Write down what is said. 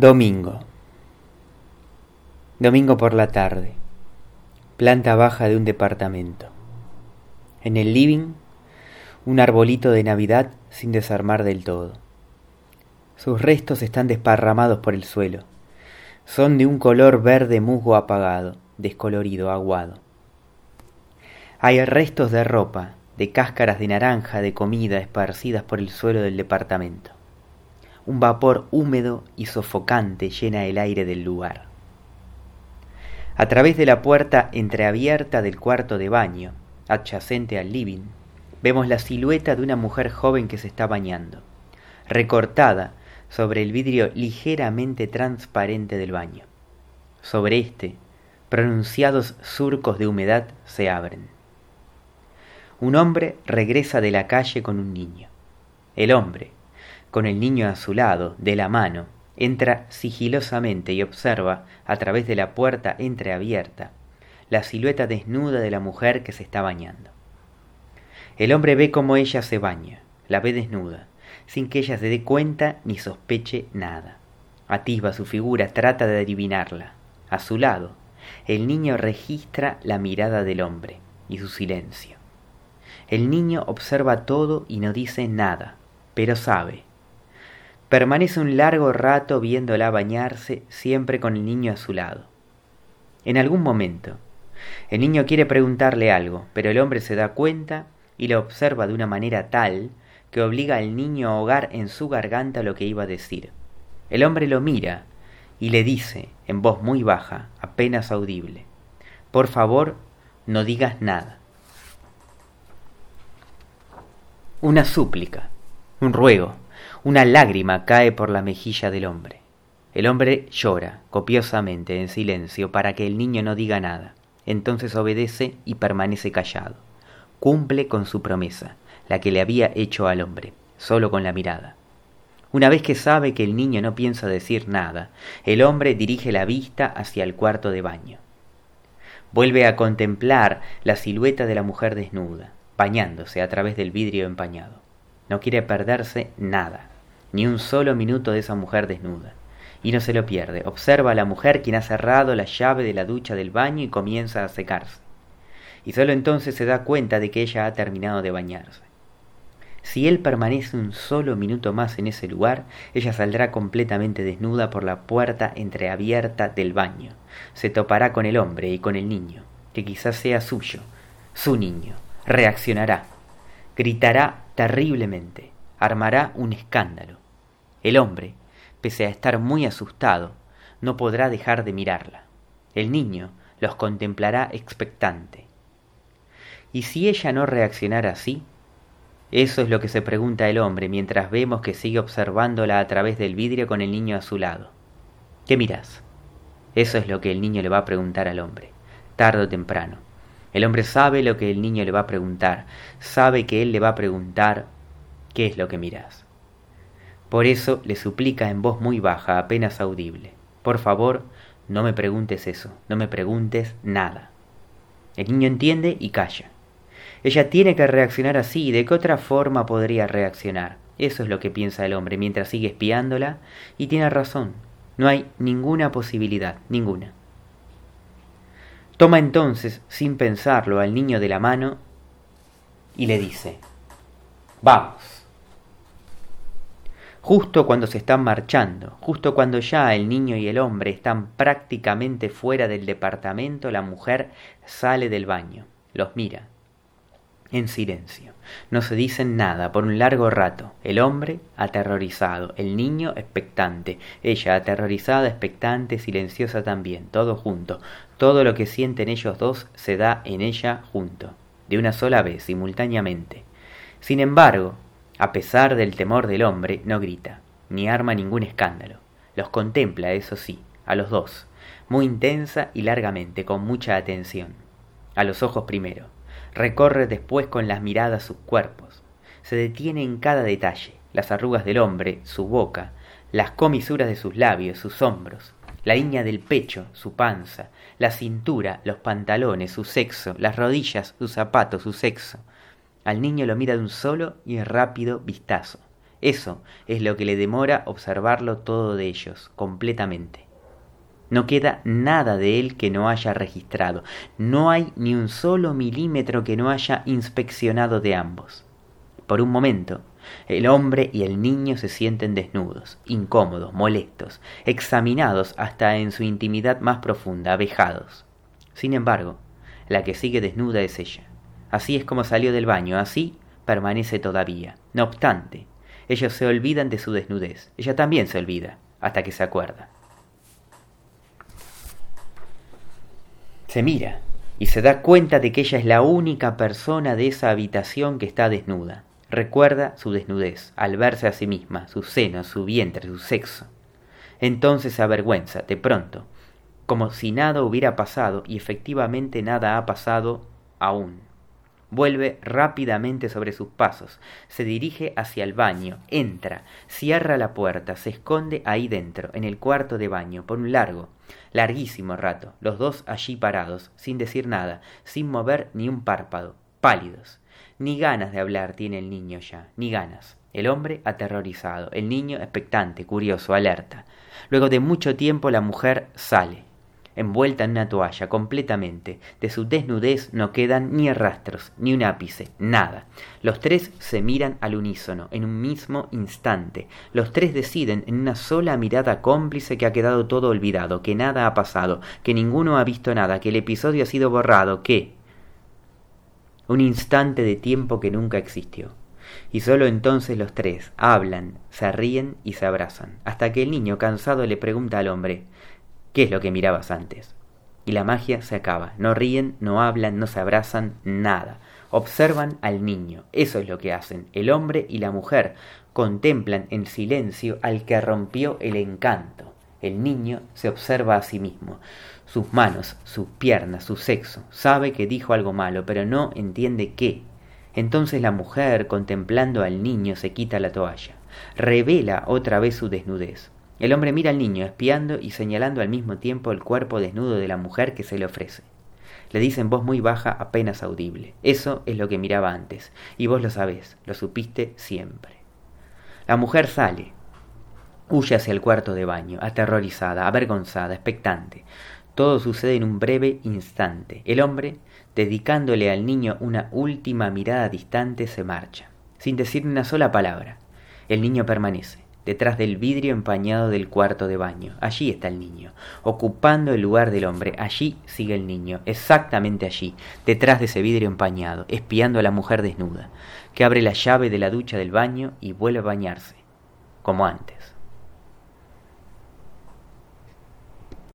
Domingo. Domingo por la tarde. Planta baja de un departamento. En el living, un arbolito de Navidad sin desarmar del todo. Sus restos están desparramados por el suelo. Son de un color verde musgo apagado, descolorido, aguado. Hay restos de ropa, de cáscaras de naranja, de comida esparcidas por el suelo del departamento. Un vapor húmedo y sofocante llena el aire del lugar. A través de la puerta entreabierta del cuarto de baño, adyacente al living, vemos la silueta de una mujer joven que se está bañando, recortada sobre el vidrio ligeramente transparente del baño. Sobre este, pronunciados surcos de humedad se abren. Un hombre regresa de la calle con un niño. El hombre, con el niño a su lado, de la mano, entra sigilosamente y observa, a través de la puerta entreabierta, la silueta desnuda de la mujer que se está bañando. El hombre ve cómo ella se baña, la ve desnuda, sin que ella se dé cuenta ni sospeche nada. Atisba su figura, trata de adivinarla. A su lado, el niño registra la mirada del hombre y su silencio. El niño observa todo y no dice nada, pero sabe, Permanece un largo rato viéndola bañarse, siempre con el niño a su lado. En algún momento, el niño quiere preguntarle algo, pero el hombre se da cuenta y lo observa de una manera tal que obliga al niño a ahogar en su garganta lo que iba a decir. El hombre lo mira y le dice, en voz muy baja, apenas audible, Por favor, no digas nada. Una súplica, un ruego, una lágrima cae por la mejilla del hombre. El hombre llora copiosamente en silencio para que el niño no diga nada. Entonces obedece y permanece callado. Cumple con su promesa, la que le había hecho al hombre, solo con la mirada. Una vez que sabe que el niño no piensa decir nada, el hombre dirige la vista hacia el cuarto de baño. Vuelve a contemplar la silueta de la mujer desnuda, bañándose a través del vidrio empañado. No quiere perderse nada ni un solo minuto de esa mujer desnuda. Y no se lo pierde. Observa a la mujer quien ha cerrado la llave de la ducha del baño y comienza a secarse. Y solo entonces se da cuenta de que ella ha terminado de bañarse. Si él permanece un solo minuto más en ese lugar, ella saldrá completamente desnuda por la puerta entreabierta del baño. Se topará con el hombre y con el niño, que quizás sea suyo, su niño. Reaccionará. Gritará terriblemente armará un escándalo. El hombre, pese a estar muy asustado, no podrá dejar de mirarla. El niño los contemplará expectante. ¿Y si ella no reaccionara así? Eso es lo que se pregunta el hombre mientras vemos que sigue observándola a través del vidrio con el niño a su lado. ¿Qué miras? Eso es lo que el niño le va a preguntar al hombre, tarde o temprano. El hombre sabe lo que el niño le va a preguntar, sabe que él le va a preguntar qué es lo que miras. Por eso le suplica en voz muy baja, apenas audible, por favor, no me preguntes eso, no me preguntes nada. El niño entiende y calla. Ella tiene que reaccionar así, ¿de qué otra forma podría reaccionar? Eso es lo que piensa el hombre mientras sigue espiándola y tiene razón, no hay ninguna posibilidad, ninguna. Toma entonces, sin pensarlo, al niño de la mano y le dice, Vamos justo cuando se están marchando, justo cuando ya el niño y el hombre están prácticamente fuera del departamento, la mujer sale del baño, los mira, en silencio. No se dicen nada por un largo rato. El hombre aterrorizado, el niño expectante, ella aterrorizada, expectante, silenciosa también, todo junto. Todo lo que sienten ellos dos se da en ella junto, de una sola vez, simultáneamente. Sin embargo, a pesar del temor del hombre, no grita, ni arma ningún escándalo. Los contempla, eso sí, a los dos, muy intensa y largamente, con mucha atención. A los ojos primero. Recorre después con las miradas sus cuerpos. Se detiene en cada detalle, las arrugas del hombre, su boca, las comisuras de sus labios, sus hombros, la línea del pecho, su panza, la cintura, los pantalones, su sexo, las rodillas, sus zapatos, su sexo, al niño lo mira de un solo y rápido vistazo. Eso es lo que le demora observarlo todo de ellos, completamente. No queda nada de él que no haya registrado, no hay ni un solo milímetro que no haya inspeccionado de ambos. Por un momento, el hombre y el niño se sienten desnudos, incómodos, molestos, examinados hasta en su intimidad más profunda, abejados. Sin embargo, la que sigue desnuda es ella. Así es como salió del baño, así permanece todavía. No obstante, ellos se olvidan de su desnudez. Ella también se olvida, hasta que se acuerda. Se mira y se da cuenta de que ella es la única persona de esa habitación que está desnuda. Recuerda su desnudez, al verse a sí misma, sus senos, su vientre, su sexo. Entonces se avergüenza, de pronto, como si nada hubiera pasado, y efectivamente nada ha pasado aún. Vuelve rápidamente sobre sus pasos, se dirige hacia el baño, entra, cierra la puerta, se esconde ahí dentro, en el cuarto de baño, por un largo, larguísimo rato, los dos allí parados, sin decir nada, sin mover ni un párpado, pálidos, ni ganas de hablar tiene el niño ya, ni ganas. El hombre aterrorizado, el niño expectante, curioso, alerta. Luego de mucho tiempo la mujer sale, envuelta en una toalla completamente. De su desnudez no quedan ni rastros, ni un ápice, nada. Los tres se miran al unísono, en un mismo instante. Los tres deciden en una sola mirada cómplice que ha quedado todo olvidado, que nada ha pasado, que ninguno ha visto nada, que el episodio ha sido borrado, que, un instante de tiempo que nunca existió. Y sólo entonces los tres hablan, se ríen y se abrazan, hasta que el niño cansado le pregunta al hombre ¿Qué es lo que mirabas antes? Y la magia se acaba. No ríen, no hablan, no se abrazan, nada. Observan al niño. Eso es lo que hacen. El hombre y la mujer contemplan en silencio al que rompió el encanto. El niño se observa a sí mismo sus manos, sus piernas, su sexo. Sabe que dijo algo malo, pero no entiende qué. Entonces la mujer, contemplando al niño, se quita la toalla. Revela otra vez su desnudez. El hombre mira al niño, espiando y señalando al mismo tiempo el cuerpo desnudo de la mujer que se le ofrece. Le dice en voz muy baja, apenas audible. Eso es lo que miraba antes, y vos lo sabés, lo supiste siempre. La mujer sale, huye hacia el cuarto de baño, aterrorizada, avergonzada, expectante. Todo sucede en un breve instante. El hombre, dedicándole al niño una última mirada distante, se marcha, sin decir una sola palabra. El niño permanece, detrás del vidrio empañado del cuarto de baño. Allí está el niño, ocupando el lugar del hombre. Allí sigue el niño, exactamente allí, detrás de ese vidrio empañado, espiando a la mujer desnuda, que abre la llave de la ducha del baño y vuelve a bañarse, como antes.